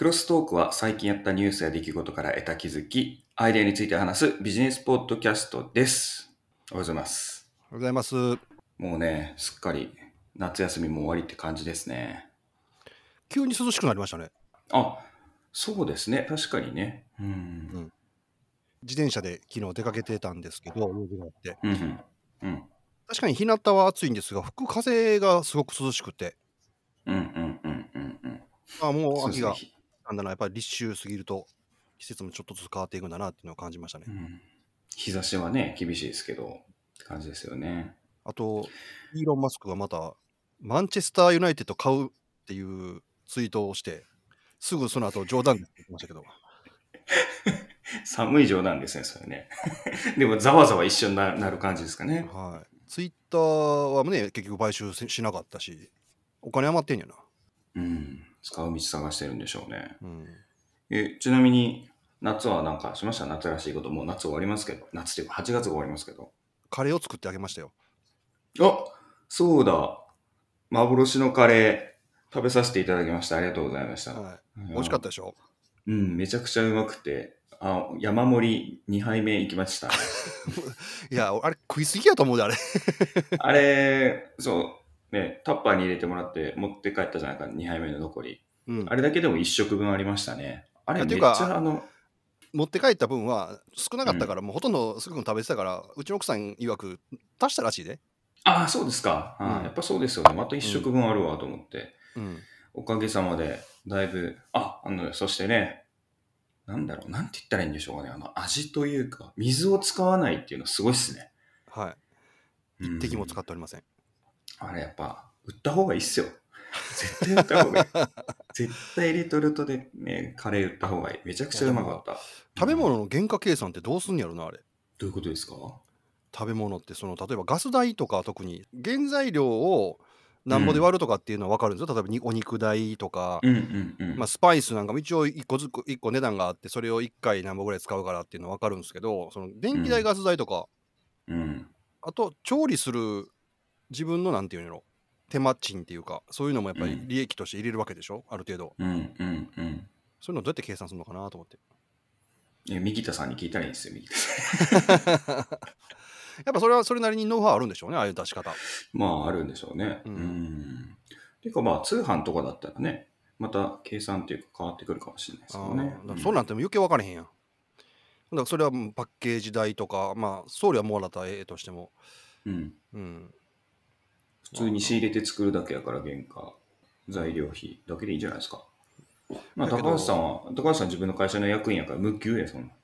クロストークは最近やったニュースや出来事から得た気づき、アイデアについて話すビジネスポッドキャストです。おはようございます。おはようございます。もうね、すっかり夏休みも終わりって感じですね。急に涼しくなりましたね。あ、そうですね。確かにね。うん。自転車で昨日出かけてたんですけど、用事があってうんうん。うん。確かに日向は暑いんですが、吹く風がすごく涼しくて、うんうんうんうんうん。あもう秋が。ひなんだな、やっぱり立秋過ぎると季節もちょっとずつ変わっていくんだなっていうのを感じましたねう。ん日差しはね、厳しいですけど、って感じですよね。あと、イーロン・マスクがまた、マンチェスター・ユナイテッド買うっていうツイートをして、すぐその後冗談で言ってましたけど、寒い冗談ですね、それね。でも、ざわざわ一緒にななる感じですかね。はい。ツイッターはね、結局買収ししなかったし、お金余ってんやな。うん。使う道探してるんでしょうね。うん。え、ちなみに、夏はなんかしました？夏らしいこと。もう夏終わりますけど。夏っていうか8月が終わりますけど。カレーを作ってあげましたよ。あそうだ。幻のカレー、食べさせていただきました。ありがとうございました。はい。美味しかったでしょ？うん、めちゃくちゃうまくて。あ、山盛り2杯目行きました。いや、あれ食いすぎやと思うで、あれ。あれ、そう、ね、タッパーに入れてもらって持って帰ったじゃないか、2杯目の残り。うんあ。れだけでも1食分ありましたね。あれめっちゃあの、持って帰った分は少なかったから、もうほとんどすぐ食べてたから、うちの奥さん曰く足したらしいで。ああ、そうですか。うんやっぱそうですよね。また1食分あるわと思って。うん。おかげさまで、だいぶ、あ、あの、そしてね、なんだろう、なんて言ったらいいんでしょうかね。あの、味というか、水を使わないっていうのすごいっすね。はい。うん一滴も使っておりません。あれやっぱ、売った方がいいっすよ。絶対売った方がいい。絶対レトルトでね、カレー売った方がいい。めちゃくちゃうまかった。食べうん物の原価計算ってどうすんやろな、あれ。どういうことですか？食べ物って、その、例えばガス代とか特に、原材料をなんぼで割るとかっていうのは分かるんですよ。例えばにお肉代とか、うんうんうん。まあ、スパイスなんかも一応1個ずつ、一個値段があって、それを1回何本ぐらい使うからっていうのは分かるんですけど、その電気代、うんガス代とか、うん。あと調理する自分のなんていうんやろ手間賃っていうかそういうのもやっぱりうん利益として入れるわけでしょ？ある程度うんうんうん。そういうのどうやって計算するのかなと思ってえ、三木田さんに聞いたらいいんですよ、三木田さん。やっぱそれはそれなりにノウハウあるんでしょうねああいう出し方まあ、あるんでしょうね。ううんん。ていうか、まあ、通販とかだったらね、また計算っていうか変わってくるかもしれないですけどね。そうなんても余計分からへんやんだからそれはパッケージ代とかまあ送料はもらったらええとしてもうん。うん普通に仕入れて作るだけやから、原価、材料費だけでいいんじゃないですか。まあ、高橋さんは、高橋さん自分の会社の役員やから無給や、そんな。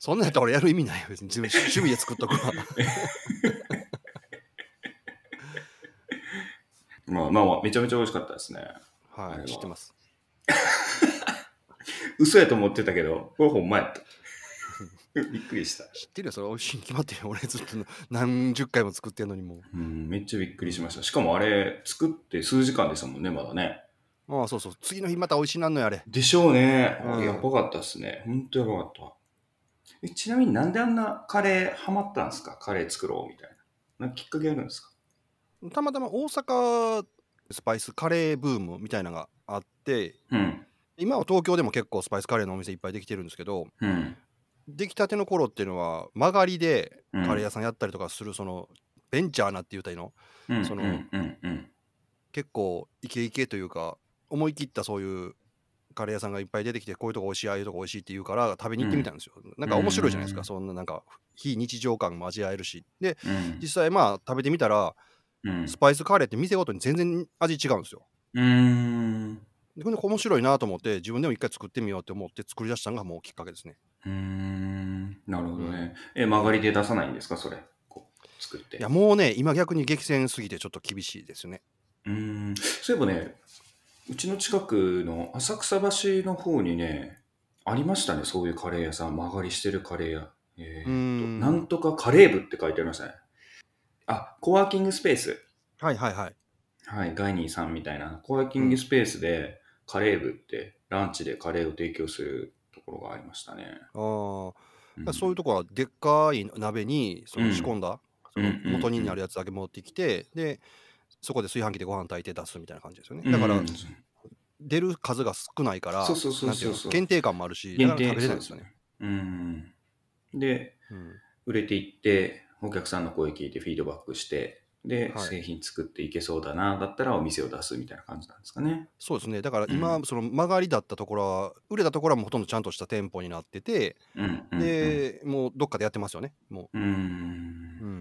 そんなんやったら俺やる意味ないよ別に自分趣味で作っとくわ まあまあまあ、めちゃめちゃ美味しかったですね。ははい知ってます 嘘やと思ってたけど、これほんまやった。びっくりした。知ってるよそれ美味しいに決まってるよ俺ずっと何十回も作ってんのにもううん、めっちゃびっくりしました。しかもあれ、作って数時間でしたもんね、まだね。ああそうそう次の日また美味しいなんのよあれでしょうね。うんやばかったっすね。ほんとやばかった。えちなみになんであんなカレーハマったんですか？カレー作ろうみたいな。なんかきっかけあるんですか？たまたま大阪スパイスカレーブームみたいなのがあってうん。今は東京でも結構スパイスカレーのお店いっぱいできてるんですけどうん。出来たての頃っていうのは曲がりでうんカレー屋さんやったりとかするそのベンチャーなって言うたらいいの？うん。そのうん。うん。うん。結構イケイケというか思い切ったそういうカレー屋さんがいっぱい出てきてこういうとこ美味しいああいうとこ美味しいって言うから食べに行ってみたんですよ、なんか面白いじゃないですか、うんそんななんか非日常感も味わえるしでうん。実際まあ食べてみたらうん。スパイスカレーって店ごとに全然味違うんですようーん。でこれ面白いなと思って自分でも一回作ってみようと思って作り出したのがもうきっかけですねうーん。なるほどね。え、曲がりで出さないんですか？それ。こう、作って。いやもうね今逆に激戦すぎてちょっと厳しいですよねうーん。そういえばね、うちの近くの浅草橋の方にね、ありましたね、そういうカレー屋さん、曲がりしてるカレー屋。えーっとうーんなんとかカレー部って書いてありましたね。あ、コワーキングスペース。はいはいはいはい、ガイニーさんみたいな、コワーキングスペースでカレー部って、ランチでカレーを提供するところがありましたね。あー。うん。そういうとこはでっかい鍋にその仕込んだ、その元になるやつだけ持ってきて、でそこで炊飯器でご飯炊いて出すみたいな感じですよね。だから、うん。出る数が少ないから、そうそうそうそう限定感もあるし、だから食べれないんですよね。うん。で、うん。売れていって、お客さんの声聞いてフィードバックして、で、はい製品作っていけそうだな、だったらお店を出すみたいな感じなんですかね。そうですね。だから今、うその曲がりだったところは、売れたところはもうほとんどちゃんとした店舗になってて、うん。うん、で、もうどっかでやってますよね。もうん、うう。ん。う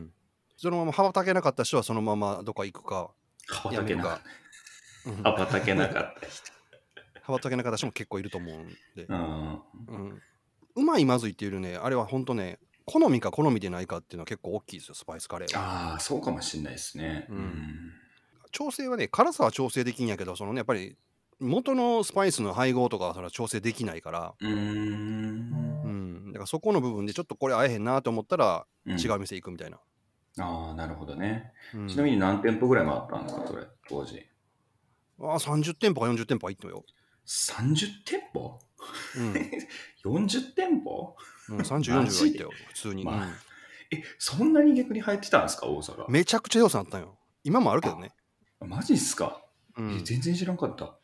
ん。そのまま羽ばたけなかった人はそのままどっか行くか、羽ばたけなかっうんた。羽ばたけなかった人。羽ばたけなかった人も結構いると思うんで。うん。うん。うまいまずいっていうね、あれは本当ね、好みか好みでないかっていうのは結構大きいですよ、スパイスカレーは。ああ、そうかもしれないですね。うん調整はね、辛さは調整できんやけど、そのね、やっぱり元のスパイスの配合とかはそれは調整できないから、うん。うんうん。だからそこの部分でちょっとこれ合えへんなと思ったら、うん違う店行くみたいな。ああ、なるほどね。うんちなみに何店舗ぐらい回ったんですか、それ、当時。ああ、30店舗か40店舗は行ったよ。30店舗？うん。?40 店舗うん、30、40はマジ行ったよ、普通に。まあうんえ、そんなに逆に入ってたんですか、大阪。めちゃくちゃ予算あったんよ。今もあるけどね。マジっすか、うん。え全然知らんかった。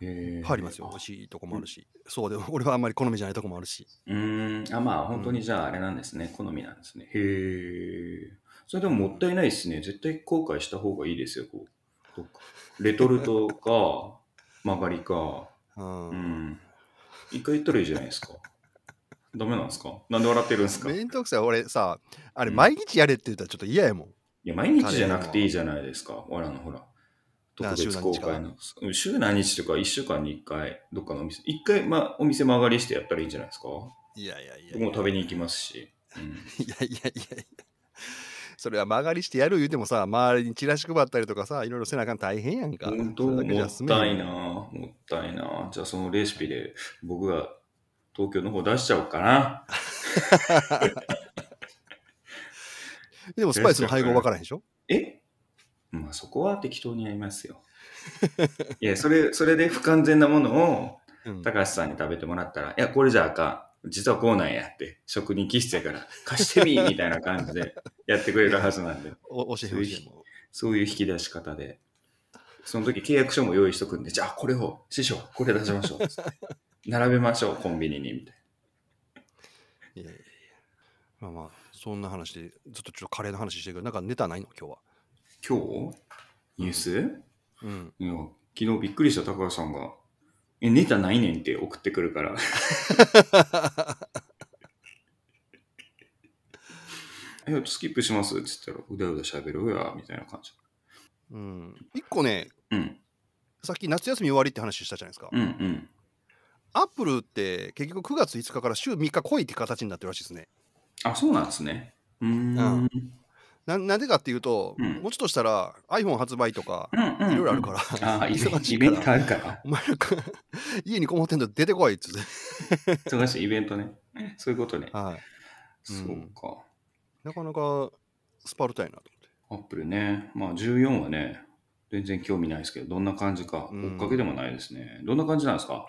えーありますよ。美味しいとこもあるし。そうでも、俺はあんまり好みじゃないとこもあるし。うーん、あ、まあ、本当にじゃああれなんですね。好みなんですね。へえ。それでももったいないですね。絶対後悔した方がいいですよ、こう。レトルトか、曲がりか。うん。うん。一回言ったらいいじゃないですか。ダメなんですか？なんで笑ってるんですか？いめんどくさい。俺さ、あれ、うん毎日やれって言ったらちょっと嫌やもん。や、毎日じゃなくていいじゃないですか。我らのほら。特別公開の。うん週何日とか1週間に1回、どっかのお店。1回、まあ、お店曲がりしてやったらいいんじゃないですか？いやいやいや僕も食べに行きますし。うん いやいやいやいや。それは曲がりしてやる言うてもさ、周りにチラシ配ったりとかさ、いろいろせなあかん大変やんか。本当もったいなもったいなじゃあそのレシピで僕が東京の方出しちゃおうかな。でもスパイスの配合分からへんでしょ？え？まあそこは適当にやりますよ。いや、それ、それで不完全なものをうん高橋さんに食べてもらったら、いや、これじゃあかん。実はこうなんやって、職人気質やから、貸してみみたいな感じでやってくれるはずなんで、お教えてほしい。そういう引き出し方で、その時契約書も用意しとくんで、じゃあこれを、師匠、これ出しましょう。並べましょう、コンビニに、みたいいやいやいやまあまあ、そんな話で、ずっとちょっとカレーの話してるけど、なんかネタないの？今日は。な。今日？ニュース、うん。いや昨日びっくりした高橋さんが、え、ネタないねんって送ってくるから。え、スキップします？って言ったら、うだうだ喋るや、みたいな感じ。うん。一個ね、うん、さっき夏休み終わりって話したじゃないですか。うん、うん。アップルって結局9月5日から週3日来いって形になってるらしいですね。あ、そうなんですね。うーん。うんななんでかっていうと、うんもうちょっとしたら iPhone 発売とかうん、うん。いろいろあるから、ああ、イベン忙トイベントあるから。お前らか家にこもってんと出てこいっつって。忙しいイベントね。そういうことね。はい。そうか。なかなかスパルタやなとアップルね。まあ14はね、全然興味ないですけど、どんな感じか、うん追っかけでもないですね。どんな感じなんですか？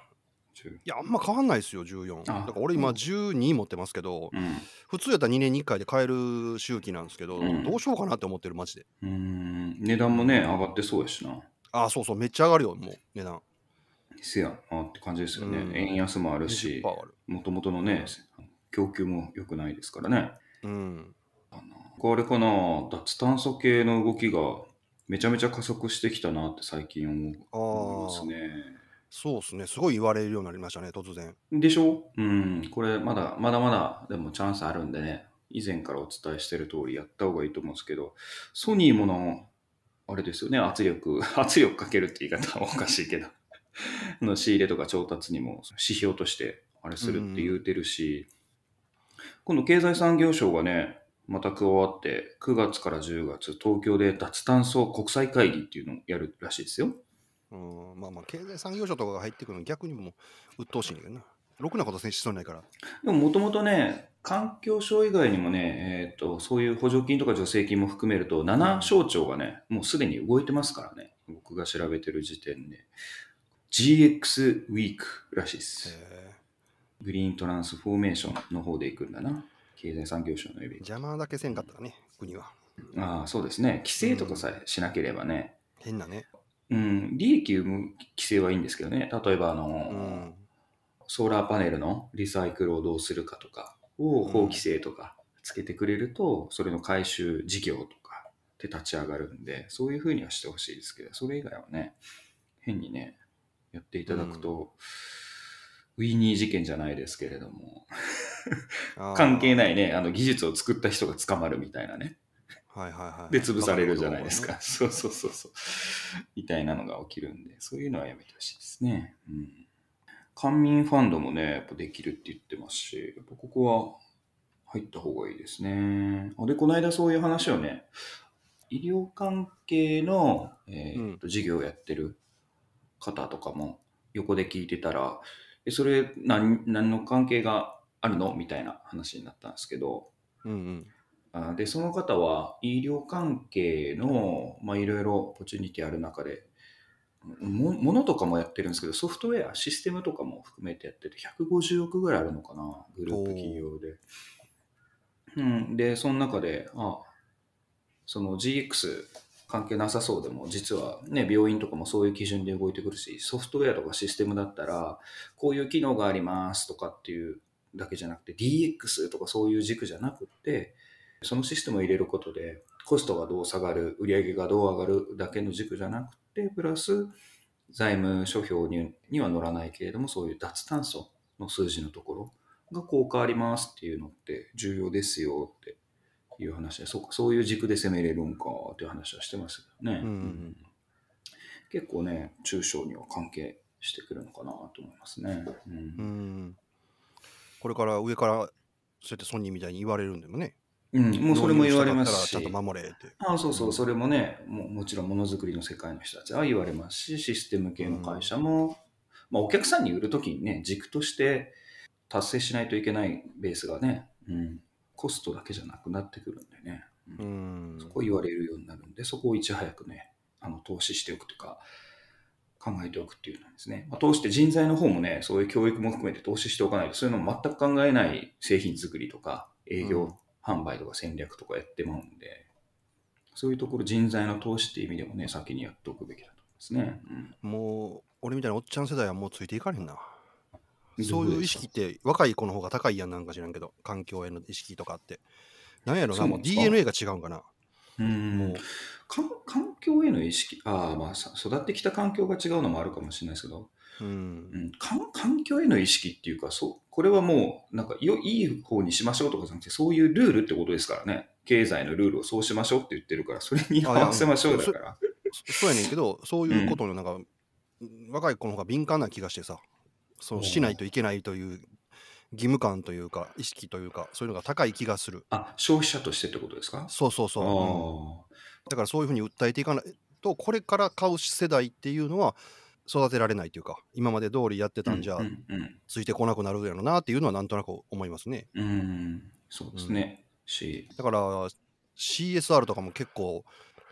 10いや、あんま変わんないですよ、14。だあから俺今12持ってますけど、うん。普通やったら2年に1回で買える周期なんですけど、うんどうしようかなって思ってる、マジで。うーん。値段もね、上がってそうやしな。あ、そうそう、めっちゃ上がるよ、もう、値段。せやなって感じですよね。うん円安もあるし20%、上がる。もともとのね、供給も良くないですからね。うん。これかな、脱炭素系の動きがめちゃめちゃ加速してきたなって最近思うあ思いまあ、すね。そうですね、すごい言われるようになりましたね、突然。でしょ？うん。これまだまだまだでもチャンスあるんでね、以前からお伝えしてる通りやった方がいいと思うんですけど、ソニーもの、あれですよね、圧力、圧力かけるって言い方はおかしいけど、の仕入れとか調達にも指標としてあれするって言うてるし、今度経済産業省がね、また加わって、9月から10月、東京で脱炭素国際会議っていうのをやるらしいですよ。うん、まあまあ、経済産業省とかが入ってくるの逆にもう鬱陶しいんだけどな。ろくなことせんしそうにないから。でももともとね、環境省以外にもね、えっ、と、そういう補助金とか助成金も含めると、7省庁がね、もうすでに動いてますからね。僕が調べてる時点で。GX ウィークらしいです。へグリーントランスフォーメーションの方で行くんだな。経済産業省のイベント。え邪魔だけせんかったらね、国は。ああ、そうですね。規制とかさえしなければね。変なね。うん、利益生む規制はいいんですけどね。例えば、あの、うん。ソーラーパネルのリサイクルをどうするかとかをうん法規制とかつけてくれると、それの回収事業とかで立ち上がるんで、そういうふうにはしてほしいですけど、それ以外はね、変にね、やっていただくと、ウィニー事件じゃないですけれども、関係い。ないね、あの技術を作った人が捕まるみたいなね。はいはいはい。で、潰されるじゃないですか。そうそうそうそう。みたいなのが起きるんで、そういうのはやめてほしいですね。うん。官民ファンドもね、やっぱできるって言ってますし、やっぱここは入った方がいいですね。あで、この間そういう話をね、医療関係の、えーと事業をやってる方とかも横で聞いてたら、えそれ何何の関係があるの？みたいな話になったんですけど、うんうん。あで、その方は医療関係の、まあ、いろいろポチュニティある中で、もものとかもやってるんですけど、ソフトウェア、システムとかも含めてやってて、150億ぐらいあるのかな、グループ企業で。うん、で、その中で、あその GX 関係なさそうでも、実はね、病院とかもそういう基準で動いてくるし、ソフトウェアとかシステムだったら、こういう機能がありますとかっていうだけじゃなくて、DX とかそういう軸じゃなくって、そのシステムを入れることで、コストがどう下がる、売上がどう上がるだけの軸じゃなくて、プラス財務諸表にには乗らないけれども、そういう脱炭素の数字のところが効果ありますっていうのって重要ですよっていう話で、そそういう軸で攻めれるんかっていう話はしてましたけどね。うんうん結構ね、中小には関係してくるのかなと思いますね。うんうん。これから上から、そうやってソニーみたいに言われるんでもね。うん、もうそれも言われますし。あそうそう、それもね、ももちろんものづくりの世界の人たちは言われますし、システム系の会社も、まあ、お客さんに売るときにね、軸として達成しないといけないベースがね、うん、コストだけじゃなくなってくるんでね、ううんん。そこを言われるようになるんで、そこをいち早くね、あの投資しておくとか、考えておくっていうのですね。まあ、投資って人材の方もね、そういう教育も含めて投資しておかないと、そういうのも全く考えない製品作りとか、営業、うん販売とか戦略とかやってまうんで、そういうところ人材の投資っていう意味でもね、先にやっておくべきだと思いますね。うんもう、俺みたいなおっちゃん世代はもうついていかれへんな。どそういう意識って若い子の方が高いやんなんか知らんけど、環境への意識とかって。なんやろな、もう DNA が違うんかな。うんもう、か環境への意識、ああ、まあ、さ育ってきた環境が違うのもあるかもしれないですけど、うんう。ん、かん環境への意識っていうか、そうこれはもう、なんかよ、いい方にしましょうとかじゃなくて、そういうルールってことですからね。経済のルールをそうしましょうって言ってるから、それに合わせましょうだから。そそうやねんけど、そういうことのなんか、若い子の方が敏感な気がしてさ、そうしないといけないという義務感というか、意識というか、そういうのが高い気がする。あ、消費者としてってことですか？そうそうそう。だからそういうふうに訴えていかないと、これから買う世代っていうのは育てられないというか、今まで通りやってあ。たんじゃう、んうんついてこなくなるやろなっていうのはなんとなく思いますね。うん、うんそうですね。し、だから CSR とかも結構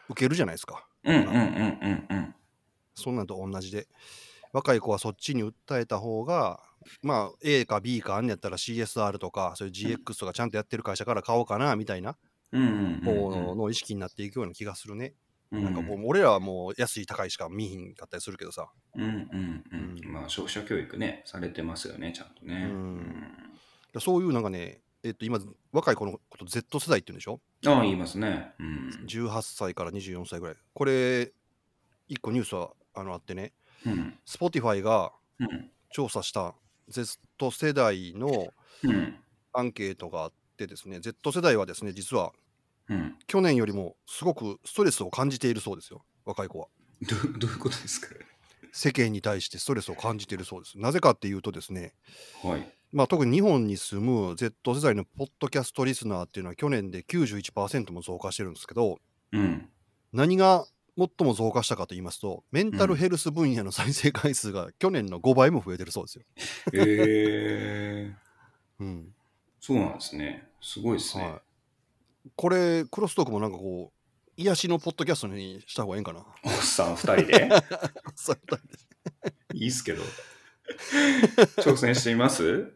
受けるじゃないですか。うんうんうんうんうん。そんなんと同じで。若い子はそっちに訴えた方が、まあ A か B かあんねやったら CSR とか、そういう GX とかちゃんとやってる会社から買おうかなみたいな方の意識になっていくような気がするね。うん。なんかもう俺らはもう安い高いしか見ひんかったりするけどさ。うんうんうん。うんまあ、消費者教育ね、されてますよね、ちゃんとね。うんそういうなんかね、えっと今若い子のこと Z 世代って言うんでしょ？ああ、言いますね。うん。18歳から24歳ぐらい。これ、一個ニュースはあのあってね、うん。Spotify がうん。調査した Z 世代のうん。アンケートがあってですね、Z 世代はですね、実はうん。去年よりもすごくストレスを感じているそうですよ、若い子は。どう どういうことですか？世間に対してストレスを感じているそうです。なぜかっていうとですね、はい。まあ、特に日本に住む Z 世代のポッドキャストリスナーっていうのは去年で91%も増加してるんですけど、うん。何が最も増加したかと言いますと、メンタルヘルス分野の再生回数が去年の5倍も増えてるそうですよ。えー、うんそうなんですね。すごいですね。はい、これ、クロストークもなんかこう、癒しのポッドキャストにした方がいいんかな？おっさん二人で？そういいっすけど。挑戦してみます？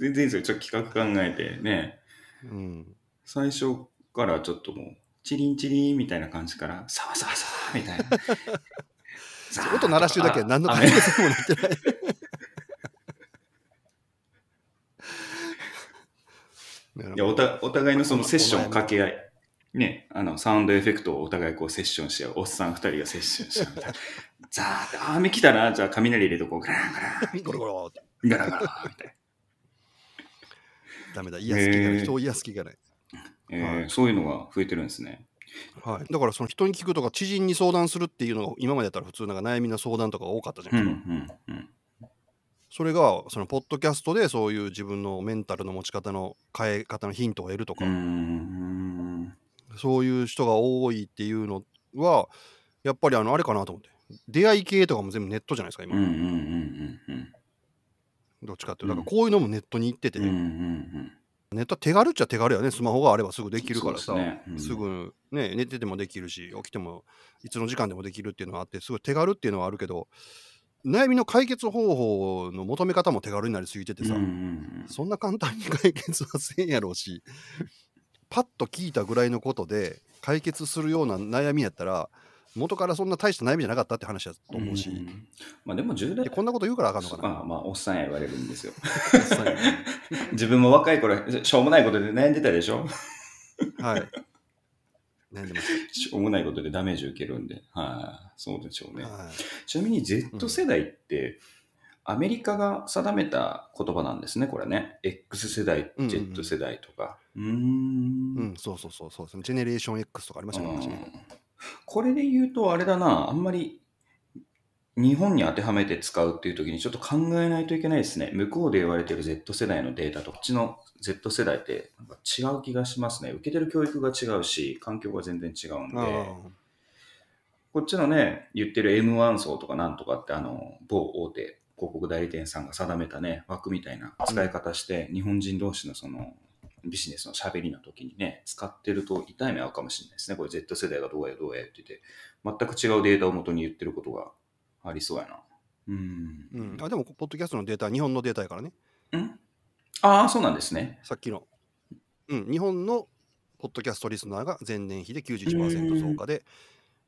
全然いいですよ。ちょっと企画考えてね。うん、最初からちょっともう、チリンチリンみたいな感じから、サワサワサワーみたいな。ザー音鳴らしてるだけで何のあ解決にもなってない。いやおたお互いのそのセッション掛け合い。ね、あの、サウンドエフェクトをお互いこうセッションし合う。おっさん二人がセッションし合うみたいな。ザーって、あー雨来たな。じゃあ雷入れとこう。ガランガラン。ゴロゴロ。ガラガラみたいダメだ、癒す気がない。人を癒す気がない。な。えーはいそういうのが増えてるんですね。はい、だからその人に聞くとか知人に相談するっていうのが今までやったら普通なんか悩みの相談とかが多かったじゃうないんですか、うんうん。それがそのポッドキャストでそういう自分のメンタルの持ち方の変え方のヒントを得るとか、うーん。そういう人が多いっていうのはやっぱりあのあれかなと思って出会い系とかも全部ネットじゃないですか今、うんうんうんうんうん。どっちかっていうとだからこういうのもネットに行ってて、うんうんうん。ネットは手軽っちゃ手軽やね。スマホがあればすぐできるからさ。ね。うん。すぐね寝ててもできるし起きてもいつの時間でもできるっていうのがあってすごい手軽っていうのはあるけど悩みの解決方法の求め方も手軽になりすぎててさ、うんうん。そんな簡単に解決はせんやろうし パッと聞いたぐらいのことで解決するような悩みやったら元からそんな大した悩みじゃなかったって話だとうん。思うし、んまあでも10代でこんなこと言うからあかんのかな？まあまあ、おっさんや言われるんですよ。はい 自分も若い頃、しょうもないことで悩んでたでしょ？はい悩んでますしょうもないことでダメージ受けるんで。はい、そうでしょうね。はいちなみに Z 世代って、アメリカが定めた言葉なんですね、これね。X 世代、うんうんうん Z 世代とか。うーんうん、そうそうそうそうですね。ジェネレーション X とかありましたね。これで言うと、あれだな、あんまり日本に当てはめて使うっていう時にちょっと考えないといけないですね。向こうで言われてる Z 世代のデータとこっちの Z 世代ってなんか違う気がしますね。受けてる教育が違うし、環境が全然違うんで。あこっちのね、言ってる M1 層とかなんとかって、あの、某大手広告代理店さんが定めたね、枠みたいな使い方して、日本人同士のその、ビジネスの喋りの時にね、使ってると痛い目合うかもしれないですね。これ Z 世代がどうやどうやって言って、全く違うデータを元に言ってることがありそうやな。うん。ーうん、あでも、ポッドキャストのデータは日本のデータやからね。んああ、そうなんですね。さっきの。うん、日本のポッドキャストリスナーが前年比で91%増加で、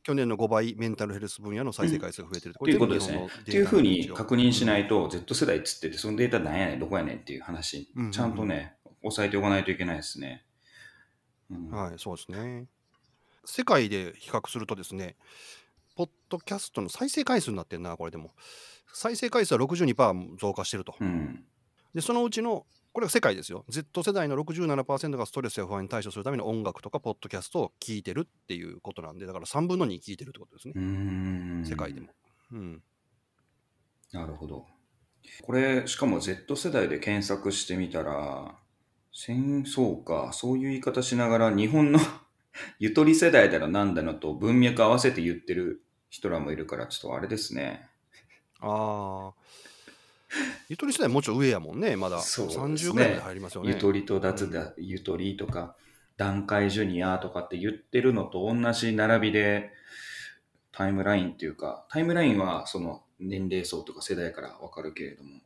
去年の5倍メンタルヘルス分野の再生回数が増えてる。ということですね。っていうふうに確認しないと。と、Z 世代っつってて、そのデータなんやねん、どこやねんっていう話うんうんう、んちゃんとね、押さえておかないといけないですね。うんはい、そうですね。世界で比較するとですね、ポッドキャストの再生回数になってんな、これでも。再生回数は62%増加してると。うん。で、そのうちの、これが世界ですよ。Z 世代の67%がストレスや不安に対処するための音楽とかポッドキャストを聞いてるっていうことなんで、だから3分の2聞いてるってことですね世界でも。うん。なるほど。これ、しかも Z 世代で検索してみたら、戦争か、そういう言い方しながら、日本の ゆとり世代だのなんだのと文脈合わせて言ってる人らもいるから、ちょっとあれですね。ああ。ゆとり世代もうちょい上やもんね、まだ。そうですね30ぐらいまで入りますよね。ゆとりと脱だ、ゆとりとか、段階ジュニアとかって言ってるのと同じ並びで、タイムラインっていうか、タイムラインはその年齢層とか世代からわかるけれども、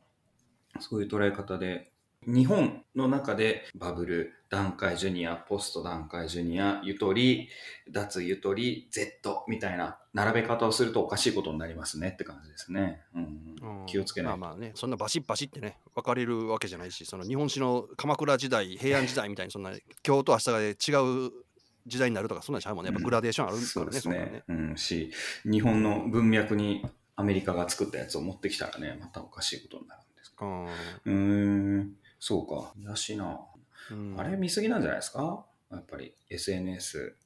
そういう捉え方で、日本の中でバブル、段階ジュニア、ポスト段階ジュニア、ゆとり、脱ゆとり、Z みたいな並べ方をするとおかしいことになりますねって感じですね。うんうん気をつけないと。まあまあね、そんなバシッバシってね、分かれるわけじゃないし、その日本史の鎌倉時代、平安時代みたいに、そんな今日と明日で違う時代になるとか、そんなんちゃうもんね。やっぱグラデーションあるからね、そうですそんなんね。うん、し、日本の文脈にアメリカが作ったやつを持ってきたらね、またおかしいことになるんですか。うんうーん、そうか。らしいな。うんあれ見すぎなんじゃないですか？やっぱり SNS。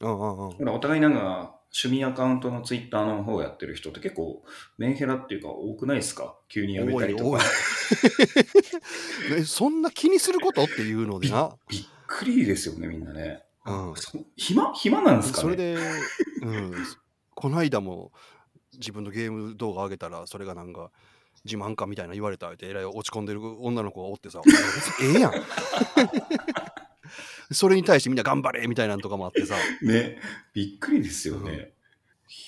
うんうんうんほら、お互いなんか趣味アカウントのツイッターの方やってる人って結構メンヘラっていうか多くないですか？急にやめたりとか。えそんな気にすることっていうのでな。びっくりですよね、みんなね。うんそ暇暇なんですかね？それで、うん、この間も自分のゲーム動画上げたら、それがなんか、自慢かみたいな言われたって、えらい落ち込んでる女の子がおってさ、ええやん。それに対してみんな頑張れみたいなのとかもあってさ、ね、びっくりですよね。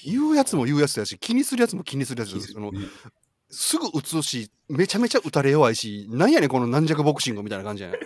言うやつも言うやつやし、気にするやつも気にするやつそのね。すぐ打つし、めちゃめちゃ打たれ弱いし、なんやねん、この軟弱ボクシングみたいな感じやね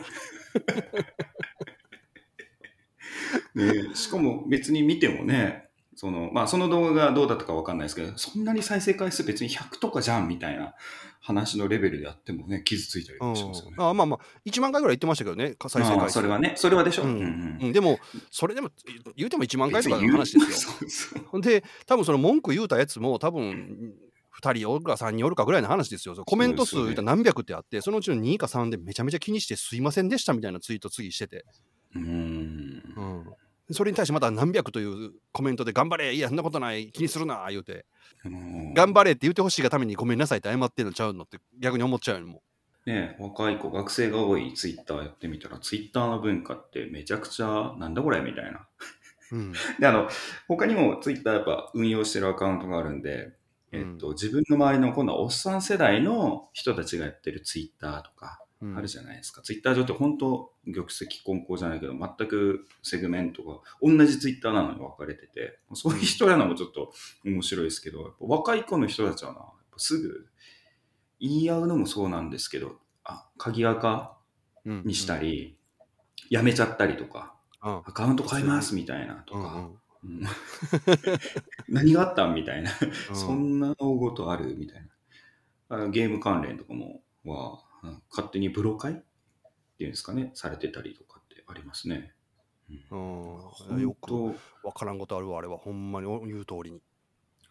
ん。ね。しかも別に見てもね、その、まあ、その動画がどうだったかわかんないですけど、そんなに再生回数別に100とかじゃんみたいな話のレベルであってもね、傷ついたりうんしますよね。あまあまあ、1万回ぐらい言ってましたけどね、再生まあ回数。それはね、それはでしょ。ううんんうんうんでも、それでも言うても1万回とかの話ですよ。そうそうで、多分その文句言うたやつも、多分2人おるか3人おるかぐらいの話ですよ。コメント数そうですよね言うたら何百ってあって、そのうちの2か3でめちゃめちゃ気にして、すいませんでしたみたいなツイート次してて、うーん。うんそれに対してまた何百というコメントで、頑張れ、いや、そんなことない、気にするな、言うて、うん頑張れって言ってほしいがためにごめんなさいって謝ってんのちゃうのって逆に思っちゃうよ、もね、若い子、学生が多いツイッターやってみたら、ツイッターの文化ってめちゃくちゃ、なんだこれみたいな。う。うん。で、あの、他にもツイッターやっぱ運用してるアカウントがあるんで、えっと、自分の周りの今度はおっさん世代の人たちがやってるツイッターとか、うんあるじゃないですか。ツイッター上って本当、玉石混交じゃないけど、全くセグメントが同じツイッターなのに分かれてて、そういう人らのもちょっと面白いですけど、若い子の人たちはな、すぐ言い合うのもそうなんですけど、あ、鍵垢うんにしたり、やめちゃったりとか、うん。アカウント変えますみたいなとか、うんうん。うん。何があったんみたいな、うん。そんな大ごとあるみたいな。ゲーム関連とかもは、うん。勝手にブロ会っていうんですかね、されてたりとかってありますね。うん、よ本く分からんことあるわ、あれは、ほんまに。言う通りに。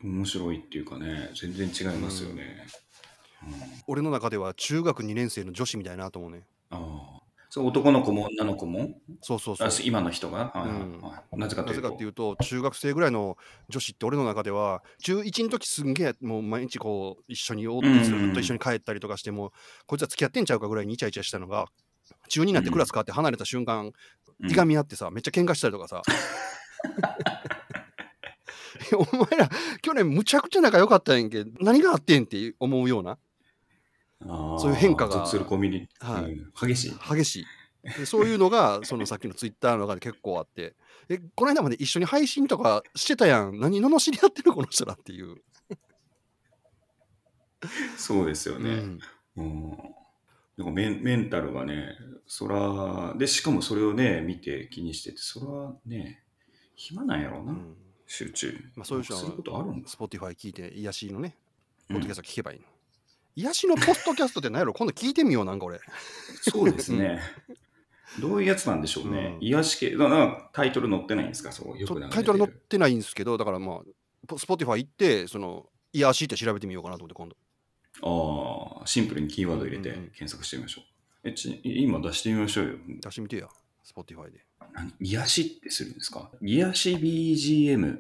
当面白いっていうかね、全然違いますよね。うん。俺の中では中学2年生の女子みたいなと思うね。ああそう男の子も女の子も？そうそうそう。あ。今の人が、うん。はい。なぜかというと。なぜかっていうと、中学生ぐらいの女子って俺の中では、中1の時すんげえ、もう毎日こう、一緒におって、ずっと一緒に帰ったりとかしても、こいつは付き合ってんちゃうかぐらいにイチャイチャしたのが、中2になってクラス変わって離れた瞬間、うん。いがみ合ってさ、めっちゃ喧嘩したりとかさ。お前ら、去年むちゃくちゃ仲良かったんやんけ、何があってんって思うような、そういう変化が属するコミュニティ、はいうん激しい。激しい。でそういうのが、そのさっきのツイッターの中で結構あって、え、この間まで一緒に配信とかしてたやん、何罵り合ってるこの人らっていう。そうですよね。うんうん。なんかメンメンタルがね、そら、で、しかもそれをね、見て気にしてて、それはね、暇なんやろうな、うん集中。まあ、そういう人はすることあるんだ。Spotify 聞いて、癒しのね、うんポッドキャスト聞けばいいの。癒しのポッドキャストって何やろ？今度聞いてみよう、なんか俺。そうですね。どういうやつなんでしょうね。うん癒し系、だからタイトル載ってないんですか？そう、よくタイトル載ってないんですけど、だからまあ、ポ Spotify 行って、その、癒しって調べてみようかなと思って、今度。ああ、シンプルにキーワード入れてうんうんうん検索してみましょう。えち今出してみましょうよ。出してみてや、Spotify で。何？癒しってするんですか？癒し BGM。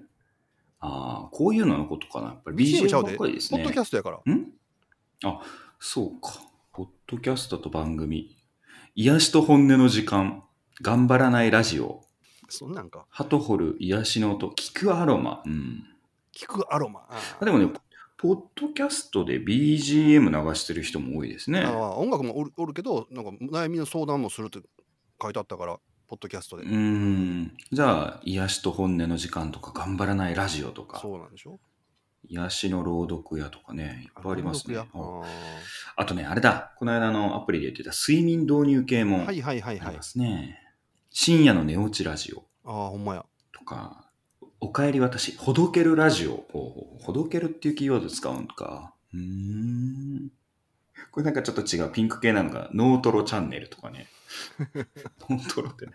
ああ、こういうののことかな。やっぱり BGM ばっかりですね。ポッドキャストやから。ん？あ、そうか。ポッドキャストと番組。癒しと本音の時間。頑張らないラジオ。そんなんか。ハトホル、癒しの音。聞くアロマ。うん。聞くアロマ。ああでもね、ポッドキャストで BGM 流してる人も多いですね。ああ音楽もおるおるけど、なんか悩みの相談もするって書いてあったから、ポッドキャストで。うーん。じゃあ、癒しと本音の時間とか、頑張らないラジオとか、そうなんでしょ？癒しの朗読屋とかね、いっぱいありますね。あやあとね、あれだ。この間のアプリで言ってた睡眠導入系もあはいはいはいはいりま。すね。深夜の寝落ちラジオああ、ほんまや。とか、おかえり私、ほどけるラジオ。ほうほどけるっていうキーワード使うんか。うーん。これなんかちょっと違う。ピンク系なのが、ノートロチャンネルとかね。ノートロってね。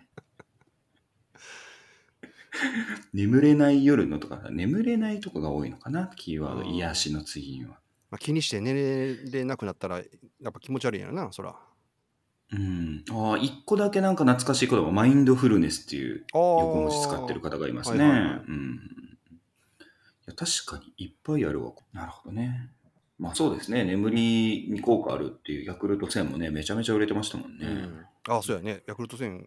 眠れない夜のとか、眠れないとかが多いのかな、キーワード。うん癒しの次には。まあ、気にして寝れなくなったら、やっぱ気持ち悪いんやろな、そら。うん。ああ、一個だけなんか懐かしい言葉、マインドフルネスっていう横文字使ってる方がいますね。はいはいはいうん。いや確かにいっぱいあるわ。なるほどね。まあそうですね。眠りに効果あるっていうヤクルト1000もね、めちゃめちゃ売れてましたもんね。うん、ああ、そうやね。ヤクルト1000、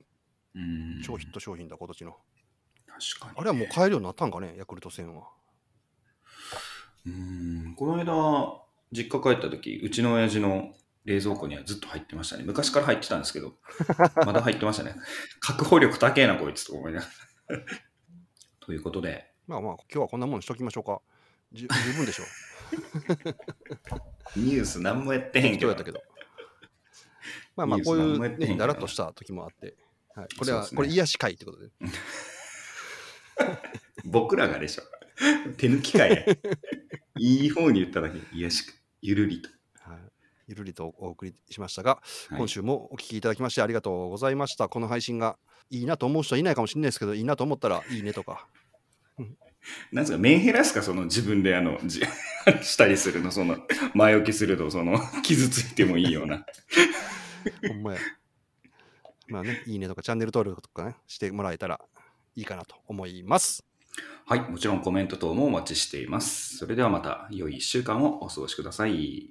うん。超ヒット商品だ、今年の。確かに、あれはもう買えるようになったんかね、ヤクルト1000は。うん。この間、実家帰った時、うちの親父の冷蔵庫にはずっと入ってましたね。昔から入ってたんですけど、まだ入ってましたね。確保力高えな、こいつと思いながら。ということで、まあまあ、今日はこんなもんにしときましょうか。じゅ十分でしょう。ニュース何もやってへんけど。ったけど。まあまあ、こういニュース何もやう、だらっとした時もあって。はい、これは、そうですねこれ癒し会ってことで。僕らがでしょ。手抜きかい。いい方に言っただけ。いやしく、ゆるりと。はい、ゆるりとお送りしましたが、はい今週もお聞きいただきましてありがとうございました。この配信がいいなと思う人はいないかもしれないですけど、いいなと思ったらいいねとか。なんですか、メンヘラですか、その自分であの、じ したりするの、その、前置きすると、その、傷ついてもいいような。ほんまや。まあね、いいねとかチャンネル登録とかね、してもらえたらいいかなと思います。はい、もちろんコメント等もお待ちしています。それではまた良い1週間をお過ごしください。